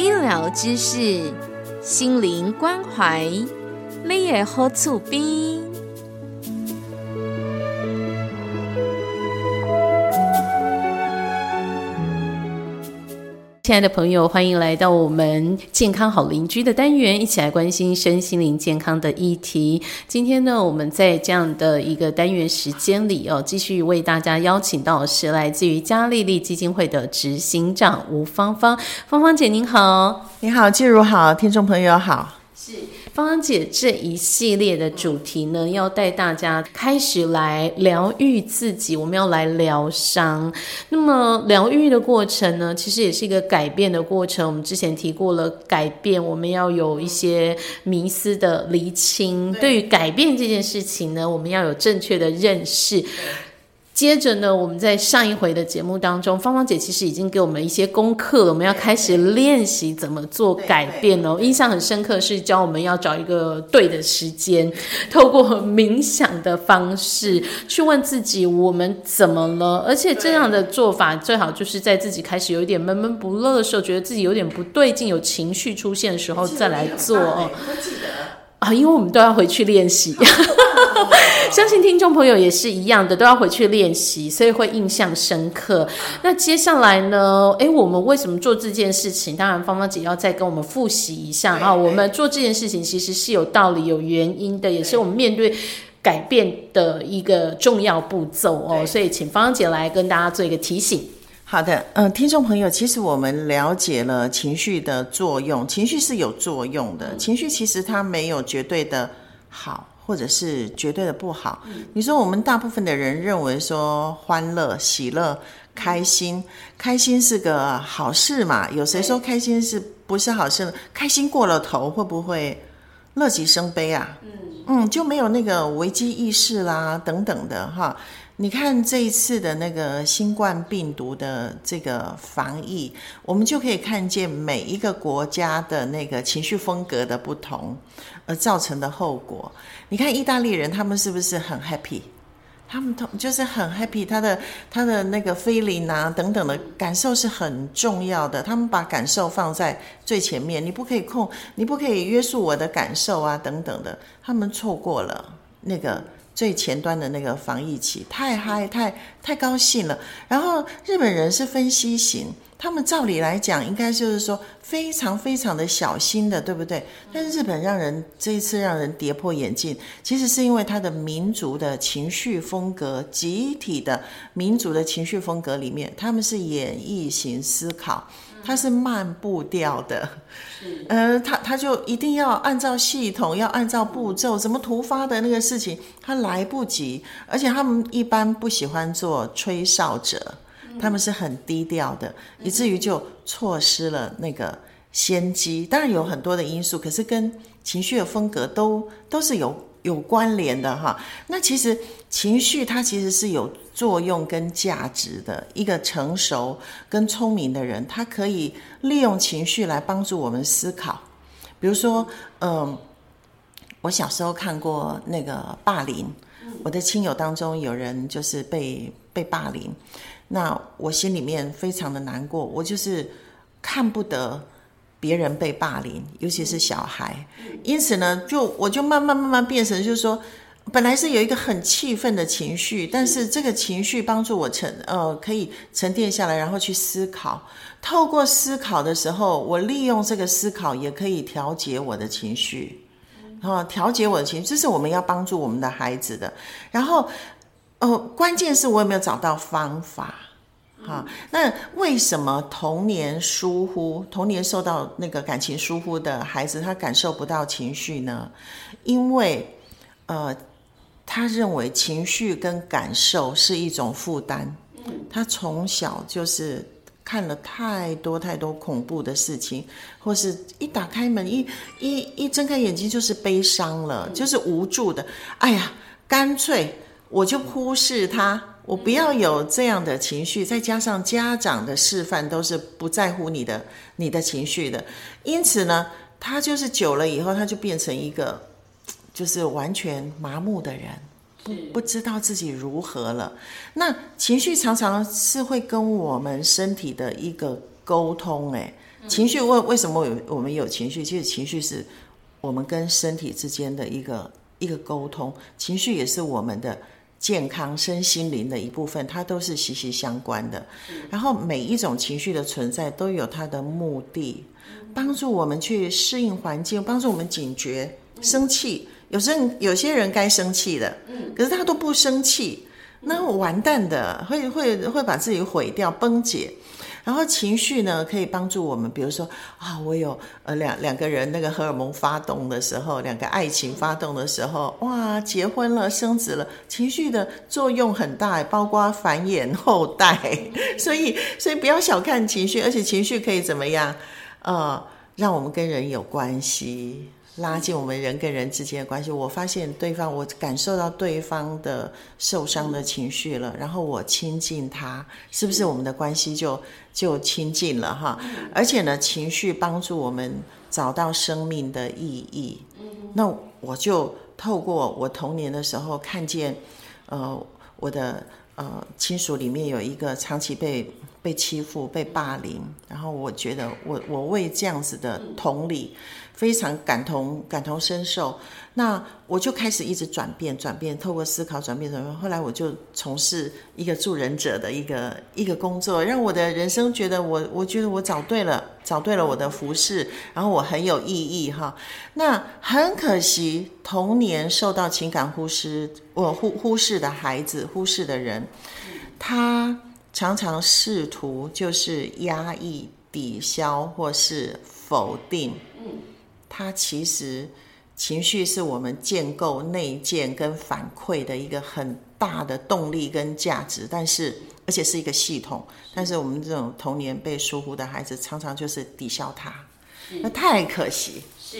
医疗知识，心灵关怀，你也好厝边。亲爱的朋友，欢迎来到我们健康好邻居的单元，一起来关心身心灵健康的议题。今天呢，我们在这样的一个单元时间里哦，继续为大家邀请到的是来自于嘉丽丽基金会的执行长吴芳芳。芳芳姐您好，你好，季如好，听众朋友好，是。芳姐这一系列的主题呢，要带大家开始来疗愈自己，我们要来疗伤。那么疗愈的过程呢，其实也是一个改变的过程。我们之前提过了，改变我们要有一些迷思的厘清。对于改变这件事情呢，我们要有正确的认识。接着呢，我们在上一回的节目当中，芳芳姐其实已经给我们一些功课了，我们要开始练习怎么做改变哦。印象很深刻是教我们要找一个对的时间，透过冥想的方式去问自己我们怎么了，而且这样的做法最好就是在自己开始有一点闷闷不乐的时候，觉得自己有点不对劲，有情绪出现的时候再来做哦。啊，因为我们都要回去练习。相信听众朋友也是一样的，都要回去练习，所以会印象深刻。那接下来呢？诶，我们为什么做这件事情？当然，芳芳姐要再跟我们复习一下啊。我们做这件事情其实是有道理、有原因的，也是我们面对改变的一个重要步骤哦。所以，请芳芳姐来跟大家做一个提醒。好的，嗯，听众朋友，其实我们了解了情绪的作用，情绪是有作用的，情绪其实它没有绝对的好。或者是绝对的不好。你说我们大部分的人认为说欢乐、喜乐、开心，开心是个好事嘛？有谁说开心是不是好事？开心过了头会不会乐极生悲啊？嗯嗯，就没有那个危机意识啦，等等的哈。你看这一次的那个新冠病毒的这个防疫，我们就可以看见每一个国家的那个情绪风格的不同，而造成的后果。你看意大利人，他们是不是很 happy？他们同就是很 happy，他的他的那个 feeling 啊等等的感受是很重要的。他们把感受放在最前面，你不可以控，你不可以约束我的感受啊等等的。他们错过了那个。最前端的那个防疫期，太嗨，太太高兴了。然后日本人是分析型，他们照理来讲应该就是说非常非常的小心的，对不对？但是日本让人这一次让人跌破眼镜，其实是因为他的民族的情绪风格，集体的民族的情绪风格里面，他们是演绎型思考。他是慢步调的，呃，他他就一定要按照系统，要按照步骤，怎么突发的那个事情，他来不及。而且他们一般不喜欢做吹哨者，他们是很低调的，以至于就错失了那个先机。当然有很多的因素，可是跟情绪的风格都都是有。有关联的哈，那其实情绪它其实是有作用跟价值的。一个成熟跟聪明的人，他可以利用情绪来帮助我们思考。比如说，嗯，我小时候看过那个霸凌，我的亲友当中有人就是被被霸凌，那我心里面非常的难过，我就是看不得。别人被霸凌，尤其是小孩，因此呢，就我就慢慢慢慢变成，就是说，本来是有一个很气愤的情绪，但是这个情绪帮助我沉呃可以沉淀下来，然后去思考。透过思考的时候，我利用这个思考也可以调节我的情绪，啊，调节我的情绪，这是我们要帮助我们的孩子的。然后，呃，关键是我有没有找到方法。好，那为什么童年疏忽、童年受到那个感情疏忽的孩子，他感受不到情绪呢？因为，呃，他认为情绪跟感受是一种负担，他从小就是看了太多太多恐怖的事情，或是一打开门一一一睁开眼睛就是悲伤了，就是无助的。哎呀，干脆我就忽视它，我不要有这样的情绪。再加上家长的示范都是不在乎你的你的情绪的，因此呢，他就是久了以后，他就变成一个就是完全麻木的人。不不知道自己如何了，那情绪常常是会跟我们身体的一个沟通。哎，情绪为为什么有我们有情绪？其实情绪是我们跟身体之间的一个一个沟通，情绪也是我们的健康身心灵的一部分，它都是息息相关的。然后每一种情绪的存在都有它的目的，帮助我们去适应环境，帮助我们警觉生气。有时候有些人该生气的，可是他都不生气，那完蛋的，会会会把自己毁掉、崩解。然后情绪呢，可以帮助我们，比如说啊，我有呃两两个人那个荷尔蒙发动的时候，两个爱情发动的时候，哇，结婚了、生子了，情绪的作用很大，包括繁衍后代。所以所以不要小看情绪，而且情绪可以怎么样？呃，让我们跟人有关系。拉近我们人跟人之间的关系，我发现对方，我感受到对方的受伤的情绪了，然后我亲近他，是不是我们的关系就就亲近了哈？而且呢，情绪帮助我们找到生命的意义。那我就透过我童年的时候看见，呃，我的呃亲属里面有一个长期被被欺负、被霸凌，然后我觉得我我为这样子的同理。非常感同感同身受，那我就开始一直转变转变，透过思考转变转变。后来我就从事一个助人者的一个一个工作，让我的人生觉得我我觉得我找对了，找对了我的服饰，然后我很有意义哈。那很可惜，童年受到情感忽视，我忽忽视的孩子，忽视的人，他常常试图就是压抑、抵消或是否定。它其实情绪是我们建构内建跟反馈的一个很大的动力跟价值，但是而且是一个系统，但是我们这种童年被疏忽的孩子，常常就是抵消它，那太可惜。是，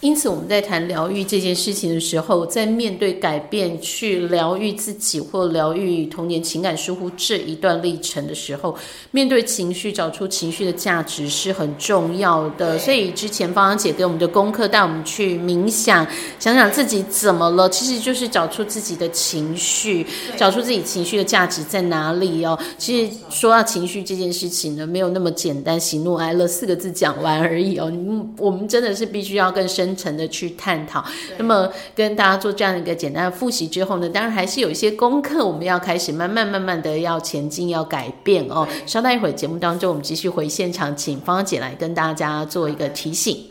因此我们在谈疗愈这件事情的时候，在面对改变、去疗愈自己或疗愈童年情感疏忽这一段历程的时候，面对情绪，找出情绪的价值是很重要的。所以之前芳芳姐给我们的功课，带我们去冥想，想想自己怎么了，其实就是找出自己的情绪，找出自己情绪的价值在哪里哦。其实说到情绪这件事情呢，没有那么简单，喜怒哀乐四个字讲完而已哦。我们真的是比。必须要更深层的去探讨。那么，跟大家做这样一个简单的复习之后呢，当然还是有一些功课，我们要开始慢慢慢慢的要前进，要改变哦。稍待一会儿，节目当中我们继续回现场，请芳姐来跟大家做一个提醒。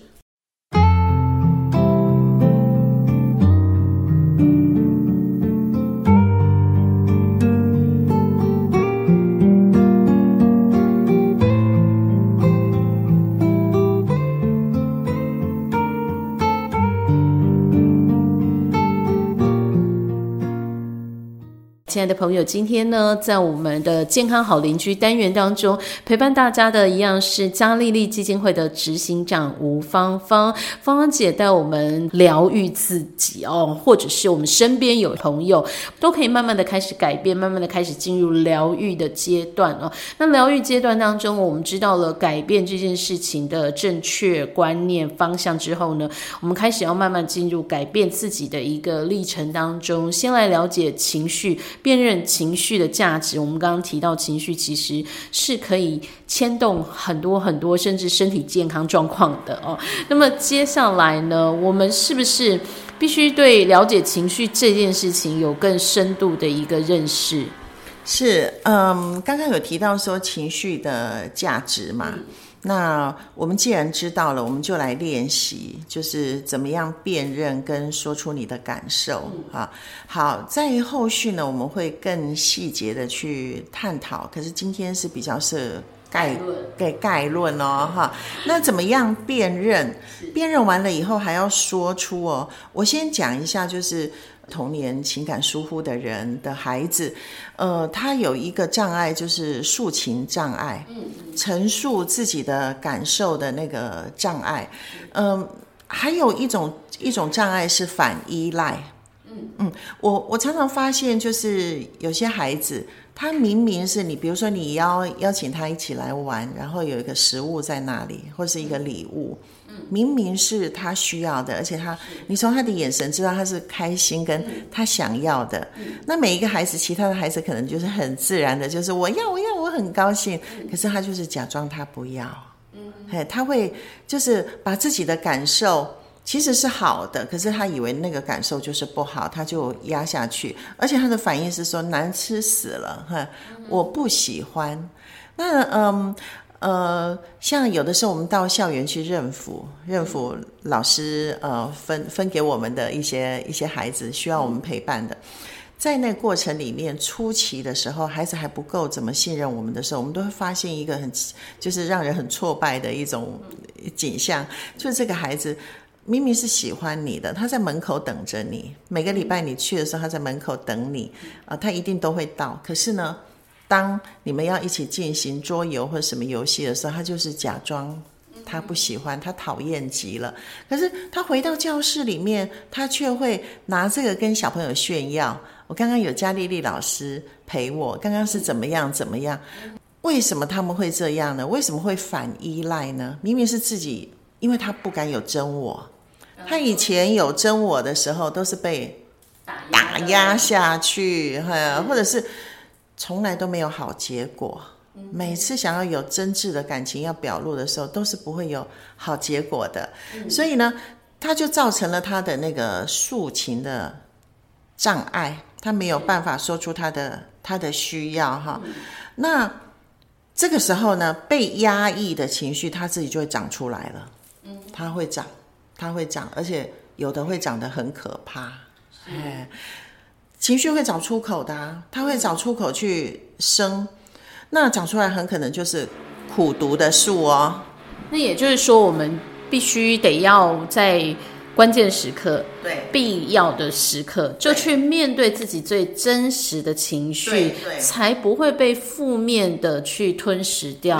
亲爱的朋友，今天呢，在我们的健康好邻居单元当中，陪伴大家的一样是嘉丽丽基金会的执行长吴芳芳。芳芳姐带我们疗愈自己哦，或者是我们身边有朋友，都可以慢慢的开始改变，慢慢的开始进入疗愈的阶段哦。那疗愈阶段当中，我们知道了改变这件事情的正确观念方向之后呢，我们开始要慢慢进入改变自己的一个历程当中。先来了解情绪。辨认情绪的价值，我们刚刚提到情绪其实是可以牵动很多很多，甚至身体健康状况的哦。那么接下来呢，我们是不是必须对了解情绪这件事情有更深度的一个认识？是，嗯，刚刚有提到说情绪的价值嘛。那我们既然知道了，我们就来练习，就是怎么样辨认跟说出你的感受啊。好，在后续呢，我们会更细节的去探讨。可是今天是比较是概论给概论哦，哈。那怎么样辨认？辨认完了以后还要说出哦。我先讲一下，就是童年情感疏忽的人的孩子，呃，他有一个障碍，就是抒情障碍，陈述自己的感受的那个障碍，嗯、还有一种一种障碍是反依赖。嗯，我我常常发现，就是有些孩子，他明明是你，比如说你邀邀请他一起来玩，然后有一个食物在那里，或是一个礼物，明明是他需要的，而且他，你从他的眼神知道他是开心，跟他想要的。那每一个孩子，其他的孩子可能就是很自然的，就是我要我要我很高兴，可是他就是假装他不要，嗯嘿，他会就是把自己的感受。其实是好的，可是他以为那个感受就是不好，他就压下去，而且他的反应是说难吃死了，哈，我不喜欢。那嗯呃，像有的时候我们到校园去认辅，认辅老师呃分分给我们的一些一些孩子需要我们陪伴的，在那个过程里面，初期的时候，孩子还不够怎么信任我们的时候，我们都会发现一个很就是让人很挫败的一种景象，就是这个孩子。明明是喜欢你的，他在门口等着你。每个礼拜你去的时候，他在门口等你啊、他一定都会到。可是呢，当你们要一起进行桌游或什么游戏的时候，他就是假装他不喜欢，他讨厌极了。可是他回到教室里面，他却会拿这个跟小朋友炫耀。我刚刚有加丽丽老师陪我，刚刚是怎么样怎么样？为什么他们会这样呢？为什么会反依赖呢？明明是自己，因为他不敢有真我。他以前有真我的时候，都是被打压下去，哈，或者是从来都没有好结果。每次想要有真挚的感情要表露的时候，都是不会有好结果的。所以呢，他就造成了他的那个抒情的障碍，他没有办法说出他的他的需要哈。那这个时候呢，被压抑的情绪，他自己就会长出来了。嗯，他会长。它会长，而且有的会长得很可怕。哎，情绪会找出口的、啊，它会找出口去生，那长出来很可能就是苦毒的树哦。那也就是说，我们必须得要在关键时刻、对。必要的时刻，就去面对自己最真实的情绪才不会被负面的去吞噬掉。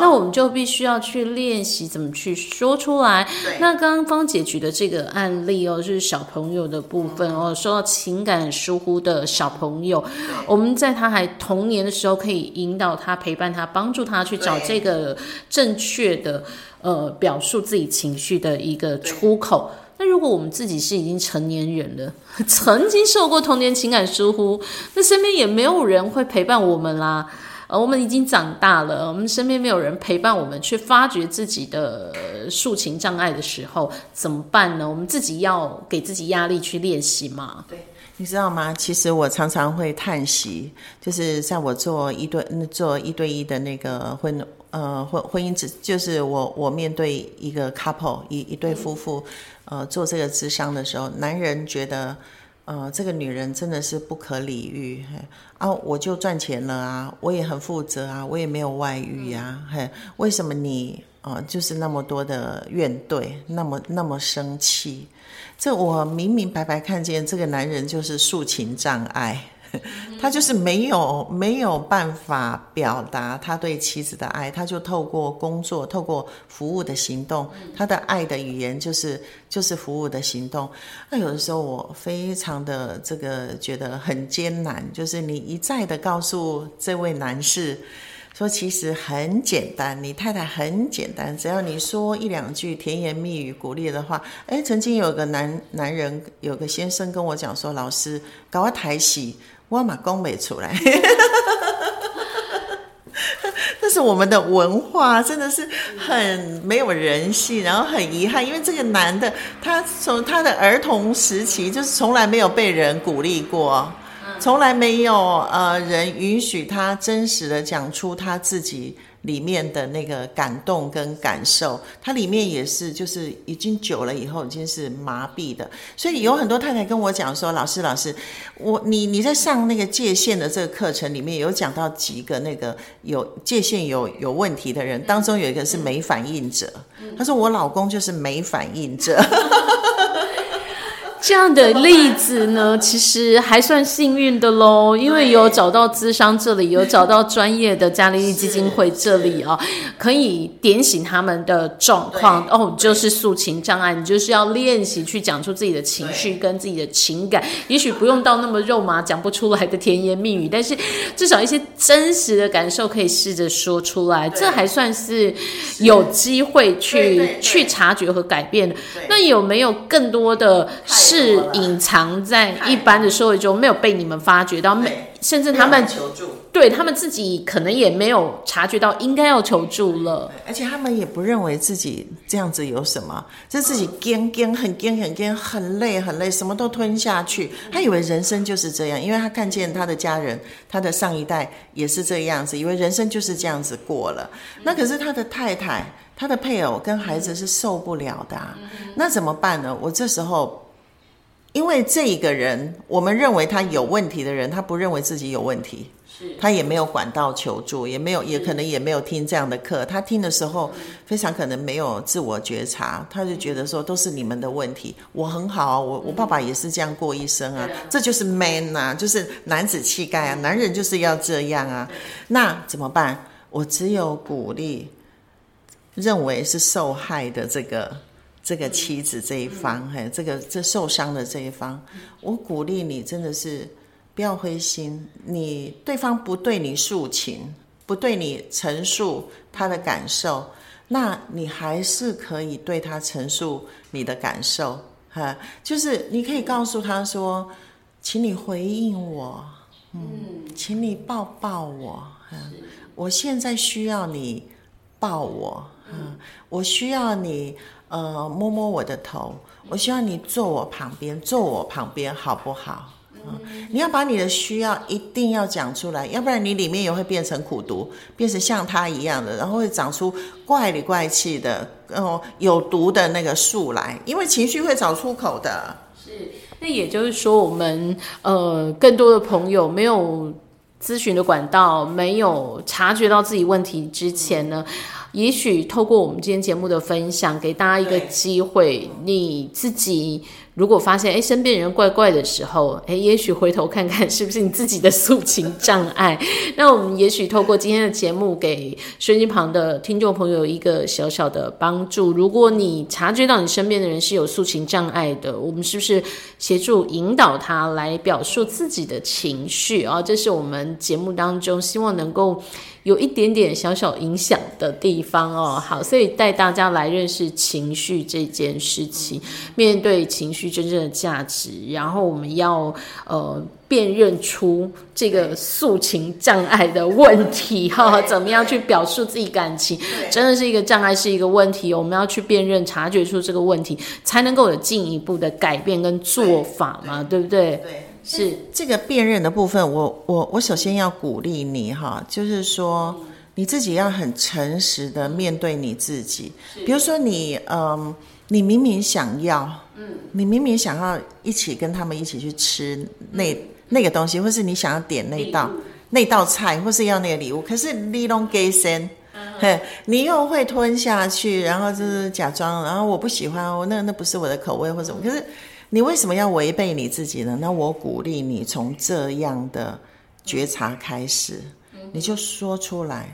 那我们就必须要去练习怎么去说出来。那刚刚方姐举的这个案例哦，就是小朋友的部分哦，说到情感疏忽的小朋友，我们在他还童年的时候，可以引导他、陪伴他、帮助他去找这个正确的呃表述自己情绪的一个出口。那如果我们自己是已经成年人了，曾经受过童年情感疏忽，那身边也没有人会陪伴我们啦。呃，我们已经长大了，我们身边没有人陪伴我们去发掘自己的抒情障碍的时候，怎么办呢？我们自己要给自己压力去练习嘛。你知道吗？其实我常常会叹息，就是在我做一对做一对一的那个婚呃婚婚姻咨，就是我我面对一个 couple 一一对夫妇，呃做这个智商的时候，男人觉得呃这个女人真的是不可理喻，嘿啊我就赚钱了啊，我也很负责啊，我也没有外遇呀、嘿，为什么你呃就是那么多的怨怼，那么那么生气？这我明明白白看见，这个男人就是抒情障碍，他就是没有没有办法表达他对妻子的爱，他就透过工作，透过服务的行动，他的爱的语言就是就是服务的行动。那有的时候我非常的这个觉得很艰难，就是你一再的告诉这位男士。说其实很简单，你太太很简单，只要你说一两句甜言蜜语鼓励的话。哎，曾经有个男男人，有个先生跟我讲说，老师搞我台戏，我马工没出来。但是我们的文化，真的是很没有人性，然后很遗憾，因为这个男的，他从他的儿童时期就是从来没有被人鼓励过。从来没有呃人允许他真实的讲出他自己里面的那个感动跟感受，他里面也是就是已经久了以后已经是麻痹的，所以有很多太太跟我讲说，老师老师，我你你在上那个界限的这个课程里面有讲到几个那个有界限有有问题的人，当中有一个是没反应者，他说我老公就是没反应者。这样的例子呢，其实还算幸运的喽，因为有找到资商这里，有找到专业的嘉利利基金会这里啊，可以点醒他们的状况。哦，就是诉情障碍，你就是要练习去讲出自己的情绪跟自己的情感，也许不用到那么肉麻讲不出来的甜言蜜语，但是至少一些真实的感受可以试着说出来，这还算是有机会去去察觉和改变的。那有没有更多的？是隐藏在一般的社会中，没有被你们发觉到，没甚至他们求助，对他们自己可能也没有察觉到应该要求助了，而且他们也不认为自己这样子有什么，就自己干干很干很干，很累很累，什么都吞下去。他以为人生就是这样，因为他看见他的家人，他的上一代也是这样子，以为人生就是这样子过了。那可是他的太太、他的配偶跟孩子是受不了的，那怎么办呢？我这时候。因为这一个人，我们认为他有问题的人，他不认为自己有问题，他也没有管道求助，也没有，也可能也没有听这样的课。他听的时候，非常可能没有自我觉察，他就觉得说都是你们的问题。我很好，我我爸爸也是这样过一生啊，这就是 man 啊，就是男子气概啊，男人就是要这样啊。那怎么办？我只有鼓励，认为是受害的这个。这个妻子这一方，嘿，这个这受伤的这一方，我鼓励你，真的是不要灰心。你对方不对你诉情，不对你陈述他的感受，那你还是可以对他陈述你的感受，哈，就是你可以告诉他说，请你回应我，嗯，请你抱抱我，我现在需要你抱我，我需要你。呃，摸摸我的头，我希望你坐我旁边，坐我旁边好不好？嗯，你要把你的需要一定要讲出来，要不然你里面也会变成苦毒，变成像他一样的，然后会长出怪里怪气的，然后有毒的那个树来，因为情绪会找出口的。是，那也就是说，我们呃，更多的朋友没有咨询的管道，没有察觉到自己问题之前呢？也许透过我们今天节目的分享，给大家一个机会，你自己。如果发现哎身边人怪怪的时候，哎，也许回头看看是不是你自己的诉情障碍。那我们也许透过今天的节目，给收音旁的听众朋友一个小小的帮助。如果你察觉到你身边的人是有诉情障碍的，我们是不是协助引导他来表述自己的情绪啊？这是我们节目当中希望能够有一点点小小影响的地方哦。好，所以带大家来认识情绪这件事情，面对情绪。真正的价值，然后我们要呃辨认出这个诉情障碍的问题 哈，怎么样去表述自己感情，真的是一个障碍，是一个问题。我们要去辨认、察觉出这个问题，才能够有进一步的改变跟做法嘛，对不对？对，是这个辨认的部分，我我我首先要鼓励你哈，就是说你自己要很诚实的面对你自己，比如说你嗯。你明明想要，嗯，你明明想要一起跟他们一起去吃那那个东西，或是你想要点那道那道菜，或是要那个礼物，可是你拢给先，嘿，你又会吞下去，然后就是假装，然后我不喜欢，我那那不是我的口味或什么，可是你为什么要违背你自己呢？那我鼓励你从这样的觉察开始，你就说出来。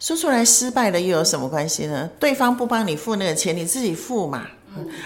说出来失败了又有什么关系呢？对方不帮你付那个钱，你自己付嘛。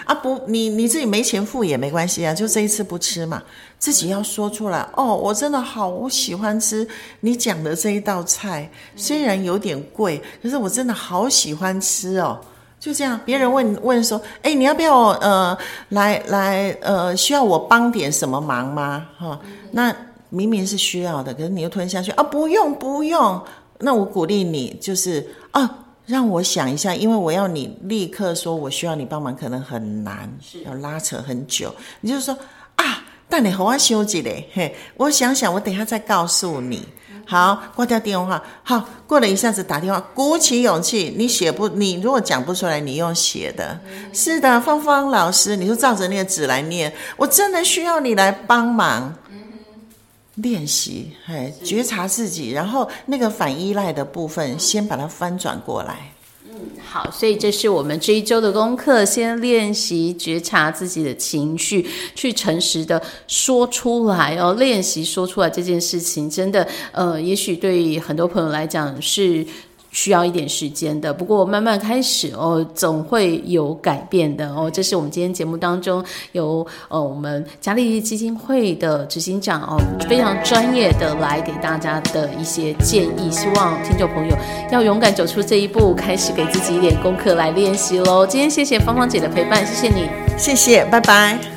啊不，你你自己没钱付也没关系啊，就这一次不吃嘛。自己要说出来哦，我真的好喜欢吃你讲的这一道菜，虽然有点贵，可是我真的好喜欢吃哦。就这样，别人问问说，哎，你要不要呃来来呃需要我帮点什么忙吗？哈，那明明是需要的，可是你又吞下去啊，不用不用。那我鼓励你，就是啊，让我想一下，因为我要你立刻说，我需要你帮忙，可能很难，要拉扯很久。你就说啊，但你和我休息嘞，嘿，我想想，我等一下再告诉你。好，挂掉电话。好，过了一下子打电话，鼓起勇气，你写不，你如果讲不出来，你用写的。是的，芳芳老师，你就照着那个纸来念。我真的需要你来帮忙。练习，哎，觉察自己，然后那个反依赖的部分，先把它翻转过来。好，所以这是我们这一周的功课，先练习觉察自己的情绪，去诚实的说出来哦。练习说出来这件事情，真的，呃，也许对很多朋友来讲是。需要一点时间的，不过慢慢开始哦，总会有改变的哦。这是我们今天节目当中由呃我们嘉利基金会的执行长哦，非常专业的来给大家的一些建议。希望听众朋友要勇敢走出这一步，开始给自己一点功课来练习喽。今天谢谢芳芳姐的陪伴，谢谢你，谢谢，拜拜。